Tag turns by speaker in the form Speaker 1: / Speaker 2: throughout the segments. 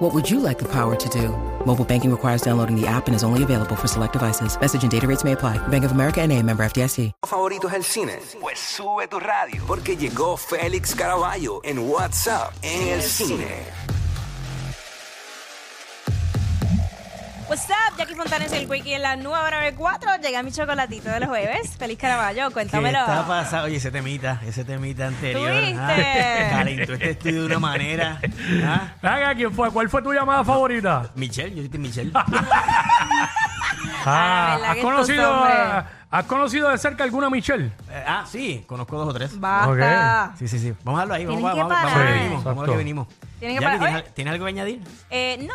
Speaker 1: What would you like the power to do? Mobile banking requires downloading the app and is only available for select devices. Message and data rates may apply. Bank of America and a member FDIC.
Speaker 2: favorito es el cine? Pues sube tu radio, porque llegó Félix Caraballo en WhatsApp en el cine.
Speaker 3: What's up, Jackie Fontanes y el Quickie en la nueva 94. Llega mi chocolatito de los jueves. Feliz Caraballo,
Speaker 4: ¿Qué
Speaker 3: cuéntamelo.
Speaker 4: está pasando? Oye, ese temita, ese temita anterior.
Speaker 3: ¿Tuviste?
Speaker 4: ah, calentó este estudio de una manera. ah.
Speaker 5: Venga, ¿quién fue? ¿Cuál fue tu llamada favorita?
Speaker 4: Michelle, yo soy Michelle.
Speaker 5: Ah, ¿has,
Speaker 3: que
Speaker 5: conocido, a- ¿Has conocido de cerca alguna Michelle?
Speaker 4: Eh, ah, sí, conozco dos o tres.
Speaker 3: Basta.
Speaker 4: Sí, sí, sí. Vamos a darlo ahí. Vamos, a- vamos, a- vamos a lo que venimos. Vamos a lo que venimos.
Speaker 3: Tienen que
Speaker 4: Jackie,
Speaker 3: parar.
Speaker 4: ¿tienes, al- tienes algo que añadir?
Speaker 3: Eh, no,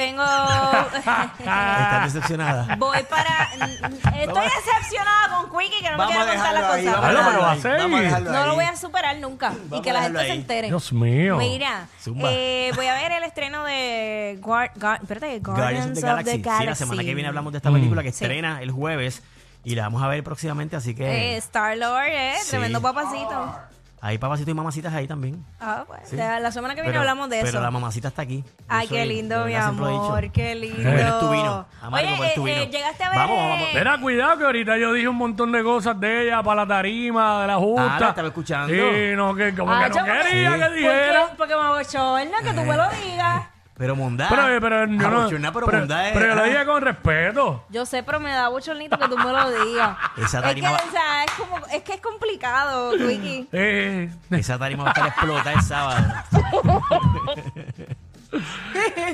Speaker 3: tengo...
Speaker 4: Estás decepcionada.
Speaker 3: Voy para... Estoy decepcionada con Quickie que no me
Speaker 4: a
Speaker 3: quiere contar las
Speaker 4: dejarlo ahí.
Speaker 3: cosas.
Speaker 4: Vamos a
Speaker 5: Bueno, pero va a
Speaker 4: dejarlo ahí,
Speaker 5: ser.
Speaker 4: vamos a dejarlo
Speaker 3: No lo voy a superar nunca. y
Speaker 4: Vamos
Speaker 3: que
Speaker 4: a
Speaker 3: la
Speaker 4: dejarlo
Speaker 3: gente se
Speaker 4: ahí.
Speaker 3: entere.
Speaker 5: Dios mío.
Speaker 3: Mira,
Speaker 4: Zumba.
Speaker 3: eh, voy a ver el estreno de Guar- Guar- espérate,
Speaker 4: Guardians of the Galaxy. Sí, la semana que viene hablamos de esta película que
Speaker 3: Sí.
Speaker 4: estrena el jueves y la vamos a ver próximamente, así que
Speaker 3: Eh, Star Lord, eh,
Speaker 4: Sí.
Speaker 3: tremendo papacito.
Speaker 4: Hay papacitos y mamacitas ahí también.
Speaker 3: Ah, pues,
Speaker 4: Sí.
Speaker 3: la, la semana que viene
Speaker 4: Pero-
Speaker 3: hablamos de
Speaker 4: Pero
Speaker 3: eso.
Speaker 4: la mamacita está aquí. Yo
Speaker 3: Ay, qué lindo, mi amor, qué lindo.
Speaker 4: Eres tu vino.
Speaker 3: Oye,
Speaker 4: tu
Speaker 3: eh,
Speaker 4: vino.
Speaker 3: eh, llegaste a ver.
Speaker 4: Vamos, vamos,
Speaker 5: Mira, cuidado que ahorita yo dije un montón de cosas de ella para la tarima, de la justa.
Speaker 4: Ah, la estaba escuchando.
Speaker 5: Sí, no, que como
Speaker 3: Ah,
Speaker 5: que no
Speaker 3: yo-
Speaker 5: quería
Speaker 4: Sí.
Speaker 5: que dijera.
Speaker 3: Porque, porque me abochorna que tú me lo digas.
Speaker 4: Pero.
Speaker 5: Pero, eh, pero, yo no,
Speaker 4: pero
Speaker 5: pero,
Speaker 4: mondá es-
Speaker 5: pero yo lo
Speaker 4: ah.
Speaker 5: dije con respeto.
Speaker 3: Yo sé, pero me da bochornito que tú me lo digas.
Speaker 4: Esa
Speaker 3: es que,
Speaker 4: tarima va-
Speaker 3: o sea, es como, es que es complicado, Wiki.
Speaker 5: Eh,
Speaker 4: Esa tarima va a estar explotada el sábado.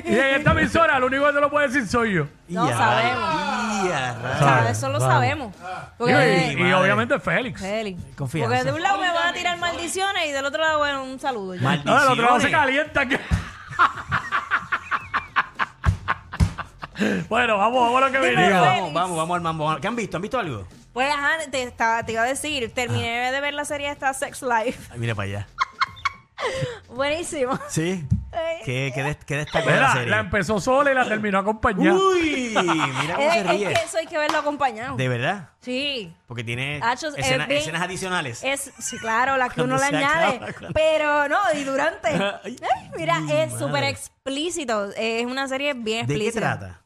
Speaker 5: y en esta emisora lo único que te lo puede decir soy yo.
Speaker 3: No
Speaker 4: Ya,
Speaker 3: sabemos.
Speaker 4: ya,
Speaker 3: O
Speaker 4: rayos.
Speaker 3: sea, eso lo sabemos.
Speaker 5: Y,
Speaker 3: Porque,
Speaker 5: y- y
Speaker 4: madre.
Speaker 5: obviamente Félix.
Speaker 3: Feli.
Speaker 4: Confianza.
Speaker 3: Porque de un lado me van a tirar maldiciones y del otro lado, bueno, un saludo. ya.
Speaker 4: Maldiciones.
Speaker 5: No, el otro lado se calienta. que- bueno, vamos, vamos a lo que venimos.
Speaker 4: Vamos, vamos, vamos al mambo. ¿Qué han visto? ¿Han visto algo?
Speaker 3: Pues, ajá, te, estaba- te iba a decir, terminé de ver la serie esta Sex Life.
Speaker 4: Ay, mira para allá.
Speaker 3: Buenísimo.
Speaker 4: ¿Sí?
Speaker 3: Ay.
Speaker 4: ¿Qué, qué, des- qué destacó de la
Speaker 5: Mira,
Speaker 4: serie?
Speaker 5: la empezó sola y la terminó acompañada.
Speaker 4: Uy, mira cómo
Speaker 3: Es,
Speaker 4: se
Speaker 3: es
Speaker 4: ríe.
Speaker 3: que eso hay que verlo acompañado.
Speaker 4: ¿De verdad?
Speaker 3: Sí.
Speaker 4: Porque tiene
Speaker 3: Hachos, es
Speaker 4: escena-
Speaker 3: bien-
Speaker 4: escenas adicionales.
Speaker 3: Es, sí, claro, la que
Speaker 4: Cuando
Speaker 3: uno le
Speaker 4: se
Speaker 3: añade.
Speaker 4: acaba, cuando-
Speaker 3: Pero no, y durante.
Speaker 4: Ay,
Speaker 3: Ay, mira,
Speaker 4: mi
Speaker 3: es
Speaker 4: madre.
Speaker 3: súper explícito. Es una serie bien
Speaker 4: ¿De qué
Speaker 3: explícita.
Speaker 4: trata?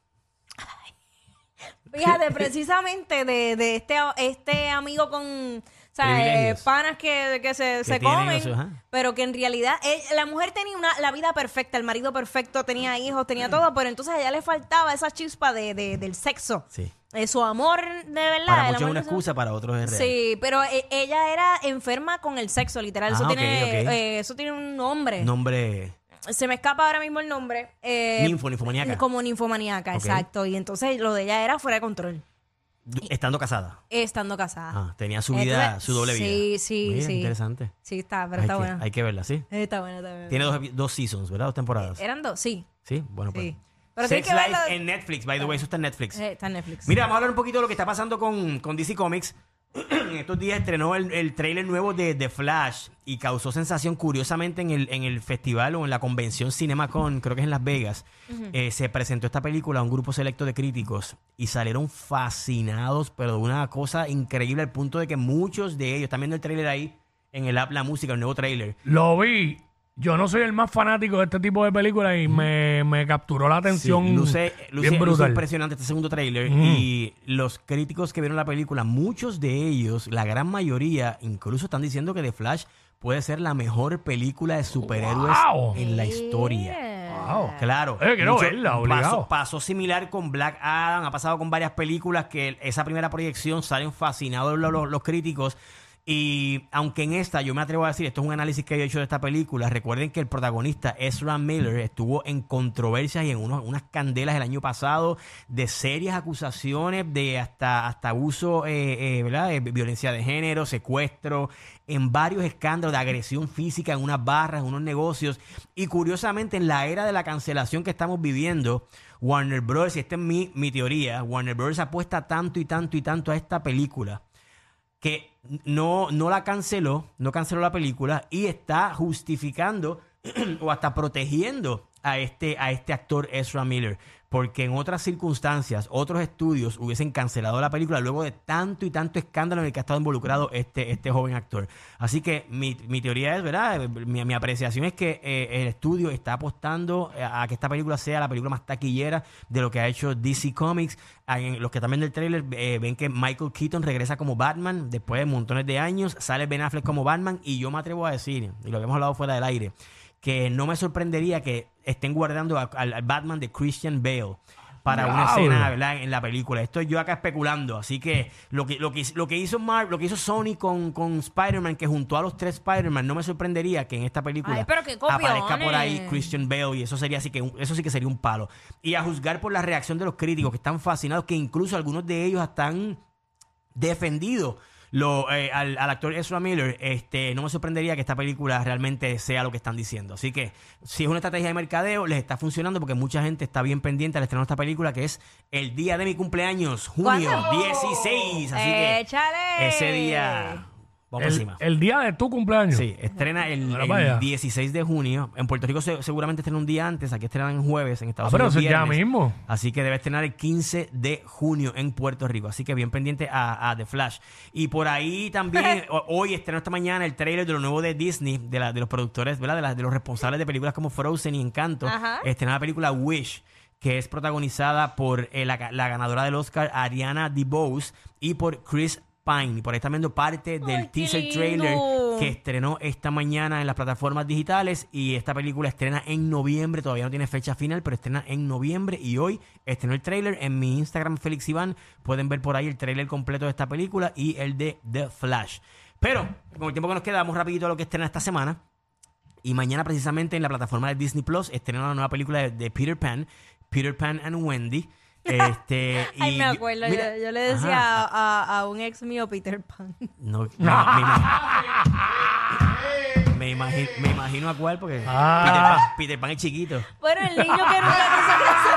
Speaker 3: Fíjate, precisamente de, de este, este amigo con. O sea, eh, panas que, que se, se comen, pero que en realidad eh, la mujer tenía una, la vida perfecta, el marido perfecto, tenía hijos, tenía todo, pero entonces a ella le faltaba esa chispa de, de- del sexo.
Speaker 4: Sí.
Speaker 3: Eh, su amor de verdad.
Speaker 4: Para muchos es una excusa, para otros es real.
Speaker 3: Sí, pero ella era enferma con el sexo, literal. Eso,
Speaker 4: Ah,
Speaker 3: tiene, eso tiene un nombre.
Speaker 4: Nombre
Speaker 3: Se me escapa ahora mismo el nombre. Eh,
Speaker 4: Ninfo, ninfomaníaca.
Speaker 3: Como ninfomaníaca,
Speaker 4: Ok.
Speaker 3: exacto. Y entonces lo de ella era fuera de control,
Speaker 4: Estando casada.
Speaker 3: estando casada.
Speaker 4: Ah, tenía su vida,
Speaker 3: Entonces,
Speaker 4: su doble vida.
Speaker 3: Sí, sí, sí.
Speaker 4: interesante.
Speaker 3: Sí, está, pero
Speaker 4: hay,
Speaker 3: está
Speaker 4: que,
Speaker 3: buena.
Speaker 4: hay que verla, ¿sí?
Speaker 3: Está buena, está buena.
Speaker 4: Tiene dos, epi- dos seasons, ¿verdad? Dos temporadas.
Speaker 3: Eran dos, sí.
Speaker 4: Sí, bueno, pues.
Speaker 3: Sí. Pero tienes
Speaker 4: Sex
Speaker 3: que
Speaker 4: Life
Speaker 3: verla-
Speaker 4: en Netflix, by the way, eso está en Netflix.
Speaker 3: Eh, está en Netflix.
Speaker 4: Mira, vamos a hablar un poquito de lo que está pasando con, con DC Comics. En estos días estrenó el, el trailer nuevo de The Flash y causó sensación curiosamente en el, en el festival o en la convención CinemaCon, creo que es en Las Vegas. eh, se presentó esta película a un grupo selecto de críticos y salieron fascinados, pero de una cosa increíble al punto de que muchos de ellos, están viendo el trailer ahí en el app La Música, el nuevo trailer.
Speaker 5: Lo vi. Yo no soy el más fanático de este tipo de películas y me, me capturó la atención
Speaker 4: Sí, luce, luce-
Speaker 5: bien
Speaker 4: luce
Speaker 5: brutal.
Speaker 4: impresionante este segundo tráiler y los críticos que vieron la película, muchos de ellos, la gran mayoría, incluso están diciendo que The Flash puede ser la mejor película de superhéroes
Speaker 5: Wow.
Speaker 4: en la historia.
Speaker 5: Wow.
Speaker 4: Claro.
Speaker 5: Eh, quiero
Speaker 4: Mucho-
Speaker 5: verla, obligado.
Speaker 4: pasó, pasó similar con Black Adam, ha pasado con varias películas que esa primera proyección salen fascinados los, los- los críticos. Y aunque en esta, yo me atrevo a decir, esto es un análisis que he hecho de esta película, recuerden que el protagonista Ezra Miller estuvo en controversias y en unos- unas candelas el año pasado de serias acusaciones de hasta, hasta abuso, eh, eh, ¿verdad? Eh, violencia de género, secuestro, en varios escándalos de agresión física en unas barras, en unos negocios. Y curiosamente, en la era de la cancelación que estamos viviendo, Warner Bros., y esta es mi, mi teoría, Warner Bros. apuesta tanto y tanto y tanto a esta película que no, no la canceló, no canceló la película y está justificando o hasta protegiendo a este, a este actor Ezra Miller. Porque en otras circunstancias, otros estudios hubiesen cancelado la película luego de tanto y tanto escándalo en el que ha estado involucrado este, este joven actor. Así que mi, mi teoría es, ¿verdad? Mi, mi apreciación es que eh, el estudio está apostando a que esta película sea la película más taquillera de lo que ha hecho DC Comics. En los que también del trailer eh, ven que Michael Keaton regresa como Batman después de montones de años, sale Ben Affleck como Batman y yo me atrevo a decir, y lo habíamos hablado fuera del aire, que no me sorprendería que estén guardando a- al, al Batman de Christian Bale para una
Speaker 5: Diablo.
Speaker 4: escena ¿verdad? en la película. Estoy yo acá especulando. Así que lo que, lo que, lo que hizo Mar, lo que hizo Sony con, con Spider-Man, que juntó a los tres Spider-Man, no me sorprendería que en esta película
Speaker 3: Ay, pero qué
Speaker 4: aparezca por ahí
Speaker 3: copiones.
Speaker 4: Christian Bale y eso sería así que un- eso sí que sería un palo. Y a juzgar por la reacción de los críticos que están fascinados, que incluso algunos de ellos están defendido lo, eh, al, al actor Ezra Miller, este, no me sorprendería que esta película realmente sea lo que están diciendo. Así que si es una estrategia de mercadeo, les está funcionando porque mucha gente está bien pendiente al estreno de esta película, que es el día de mi cumpleaños, junio
Speaker 3: ¿Cuándo?
Speaker 4: 16. Así que
Speaker 3: ¡Échale!
Speaker 4: ese día, vamos
Speaker 5: El,
Speaker 4: encima.
Speaker 5: el día de tu cumpleaños.
Speaker 4: Sí, estrena el,
Speaker 5: Mira
Speaker 4: el
Speaker 5: para allá.
Speaker 4: 16 de junio. En Puerto Rico se- seguramente estrena un día antes. Aquí estrenan en jueves. En
Speaker 5: Ah,
Speaker 4: Estados
Speaker 5: pero
Speaker 4: Unidos
Speaker 5: eso es ya
Speaker 4: viernes.
Speaker 5: mismo.
Speaker 4: Así que debe estrenar el 15 de junio en Puerto Rico. Así que bien pendiente a, a The Flash. Y por ahí también, o- hoy estrenó esta mañana el trailer de lo nuevo de Disney, de, la- de los productores, ¿verdad? De, la- de los responsables de películas como Frozen y Encanto.
Speaker 3: Ajá.
Speaker 4: Estrena la película Wish que es protagonizada por eh, la, la ganadora del Oscar, Ariana DeBose, y por Chris Pine. Y por ahí están viendo parte del
Speaker 3: Ay,
Speaker 4: teaser
Speaker 3: lindo.
Speaker 4: trailer que estrenó esta mañana en las plataformas digitales y esta película estrena en noviembre, todavía no tiene fecha final, pero estrena en noviembre y hoy estrenó el trailer en mi Instagram Félix Iván, pueden ver por ahí el trailer completo de esta película y el de The Flash. Pero con el tiempo que nos queda, vamos rapidito a lo que estrena esta semana. Y mañana precisamente en la plataforma de Disney Plus estrena una nueva película de, de Peter Pan, Peter Pan and Wendy. Este,
Speaker 3: Ay,
Speaker 4: y
Speaker 3: me
Speaker 4: yo-
Speaker 3: acuerdo.
Speaker 4: mira,
Speaker 3: yo, yo le decía
Speaker 4: ajá,
Speaker 3: a, a- a un ex mío Peter Pan.
Speaker 4: no, no, me, imagino, me, imagino, me imagino a cuál porque
Speaker 5: Ah.
Speaker 4: Peter, Pan, Peter Pan es chiquito.
Speaker 3: Bueno, el niño que nunca quiso crecer.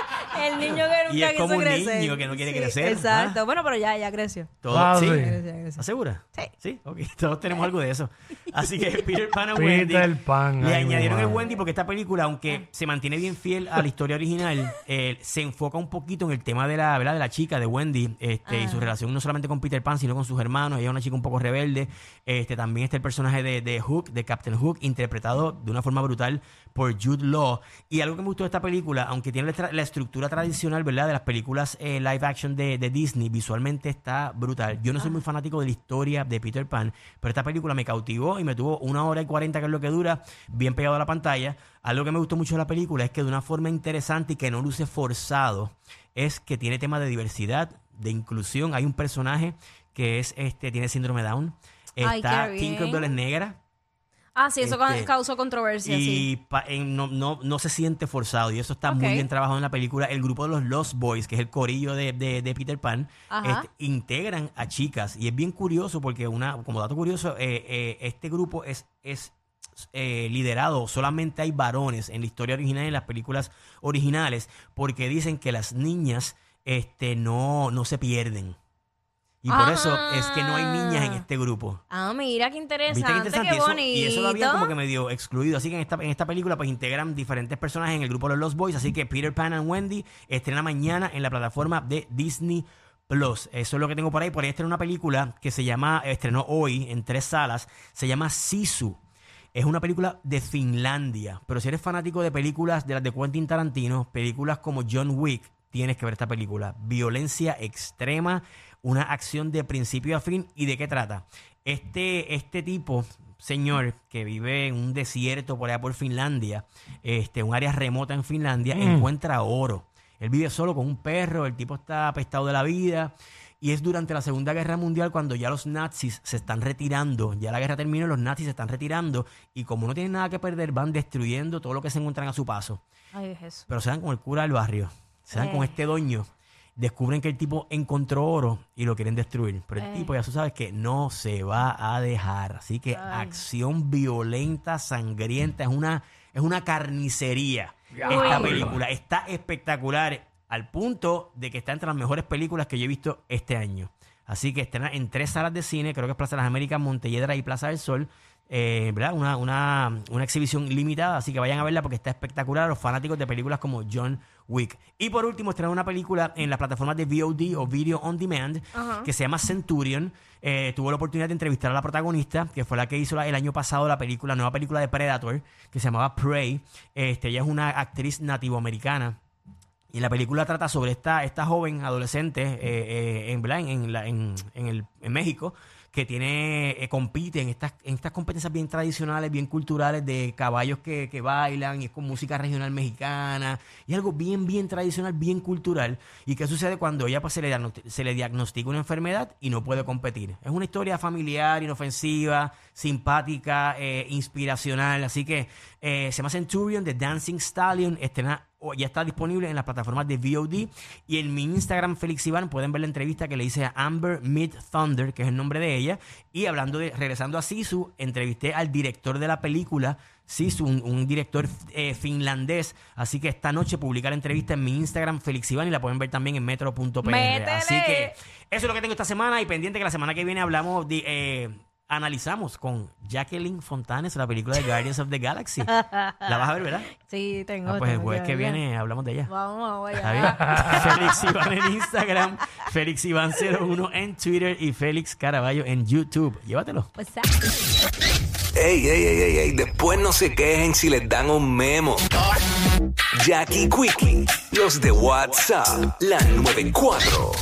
Speaker 3: El niño que nunca
Speaker 4: Y es
Speaker 3: quiso
Speaker 4: como un
Speaker 3: crecer.
Speaker 4: niño que no quiere
Speaker 3: Sí,
Speaker 4: crecer,
Speaker 3: Exacto.
Speaker 4: ¿ah?
Speaker 3: Bueno, pero ya, ya creció.
Speaker 4: Todo,
Speaker 5: Ah,
Speaker 4: ¿sí?
Speaker 5: sí.
Speaker 3: Ya creció, ya creció.
Speaker 4: ¿Estás segura?
Speaker 3: Sí.
Speaker 4: Sí, ok. Todos tenemos algo de eso. Así que Peter Pan
Speaker 5: Peter
Speaker 4: Wendy.
Speaker 5: Pan,
Speaker 4: le
Speaker 5: ay,
Speaker 4: añadieron el. Wendy porque esta película, aunque se mantiene bien fiel a la historia original, eh, se enfoca un poquito en el tema de la, ¿verdad? de la chica, de Wendy, este, y su relación no solamente con Peter Pan, sino con sus hermanos. Ella es una chica un poco rebelde. Este, también está el personaje de, de Hook, de Captain Hook, interpretado de una forma brutal por Jude Law. Y algo que me gustó de esta película, aunque tiene la estructura tradicional, ¿verdad? De las películas eh, live action de, de Disney, visualmente está brutal. Yo no soy muy fanático de la historia de Peter Pan, pero esta película me cautivó y me tuvo una hora y cuarenta, que es lo que dura, bien pegado a la pantalla. Algo que me gustó mucho de la película es que de una forma interesante y que no luce forzado, es que tiene temas de diversidad, de inclusión. Hay un personaje que es este tiene síndrome Down. Está. Tinkerbell es negra.
Speaker 3: Ah, sí, eso
Speaker 4: Este,
Speaker 3: ca- causó controversia,
Speaker 4: Y
Speaker 3: sí.
Speaker 4: en- no, no, no se siente forzado y eso está muy bien trabajado en la película. El grupo de los Lost Boys, que es el corillo de, de- de Peter Pan, este, integran a chicas y es bien curioso porque una como dato curioso, eh, eh, este grupo es, es eh, liderado, solamente hay varones en la historia original y en las películas originales porque dicen que las niñas este, no, no se pierden. Y por eso es que no hay niñas en
Speaker 3: Ah.
Speaker 4: este grupo.
Speaker 3: Ah, mira qué interesante,
Speaker 4: ¿Viste qué interesante?
Speaker 3: qué
Speaker 4: Y eso-
Speaker 3: bonito.
Speaker 4: Y eso lo como que medio excluido. Así que en esta, en esta película pues integran diferentes personajes en el grupo de los Lost Boys. Así que Peter Pan and Wendy estrena mañana en la plataforma de Disney Plus. Eso es lo que tengo por ahí. Por ahí estrena una película que se llama, estrenó hoy en tres salas. Se llama Sisu. Es una película de Finlandia. Pero si eres fanático de películas de las de Quentin Tarantino, películas como John Wick, tienes que ver esta película. Violencia extrema, una acción de principio a fin. ¿Y de qué trata? Este, este tipo, señor, que vive en un desierto por allá por Finlandia, este, un área remota en Finlandia, encuentra oro. Él vive solo con un perro, el tipo está apestado de la vida. Y es durante la Segunda Guerra Mundial cuando ya los nazis se están retirando, ya la guerra terminó, los nazis se están retirando y como no tienen nada que perder, van destruyendo todo lo que se encuentran a su paso.
Speaker 3: Ay, Jesús.
Speaker 4: Pero se dan con el cura del barrio, se dan con
Speaker 3: Eh.
Speaker 4: este doño, descubren que el tipo encontró oro y lo quieren destruir. Pero el
Speaker 3: Eh.
Speaker 4: tipo ya tú sabes que no se va a dejar. Así que
Speaker 3: Ay.
Speaker 4: acción violenta, sangrienta, es una, es una carnicería esta película. Está espectacular al punto de que está entre las mejores películas que yo he visto este año. Así que estrena en tres salas de cine, creo que es Plaza de las Américas, Montelledra y Plaza del Sol. Eh, ¿verdad? Una, una, una exhibición limitada, así que vayan a verla porque está espectacular los fanáticos de películas como John Wick. Y por último, estrena una película en las plataformas de VOD o Video On Demand que se llama Centurion. Eh, tuvo la oportunidad de entrevistar a la protagonista, que fue la que hizo la- el año pasado la película, nueva película de Predator, que se llamaba Prey. Este, ella es una actriz nativoamericana. Y la película trata sobre esta, esta joven adolescente eh, eh, en, en, la- en- en el, en México que tiene eh, compite en estas, en estas competencias bien tradicionales, bien culturales de caballos que, que bailan y es con música regional mexicana y algo bien, bien tradicional, bien cultural. ¿Y qué sucede cuando ella pues, se, le se le diagnostica una enfermedad y no puede competir? Es una historia familiar, inofensiva, simpática, eh, inspiracional. Así que eh, se llama Centurion de Dancing Stallion. Estrena ya está disponible en las plataformas de VOD y en mi Instagram Félix Iván pueden ver la entrevista que le hice a Amber Mid Thunder, que es el nombre de ella, y hablando de regresando a Sisu, entrevisté al director de la película Sisu, un, un director eh, finlandés, así que esta noche publica la entrevista en mi Instagram Félix Iván y la pueden ver también en metro.pr. Así que eso es lo que tengo esta semana. Y pendiente que la semana que viene hablamos de eh, analizamos con Jacqueline Fontanes la película de Guardians of the Galaxy. La vas a ver, ¿verdad?
Speaker 3: Sí, tengo.
Speaker 4: Ah, pues el jueves que viene hablamos de ella.
Speaker 3: Vamos,
Speaker 4: ¿Está
Speaker 3: vaya.
Speaker 4: bien? Félix Iván en Instagram, Félix Iván 01 en Twitter y Félix Caraballo en YouTube. Llévatelo.
Speaker 3: What's up?
Speaker 2: Ey, ey, ey, ey, ey, después no se quejen si les dan un memo. Jackie Quickie, los de WhatsApp, la 94.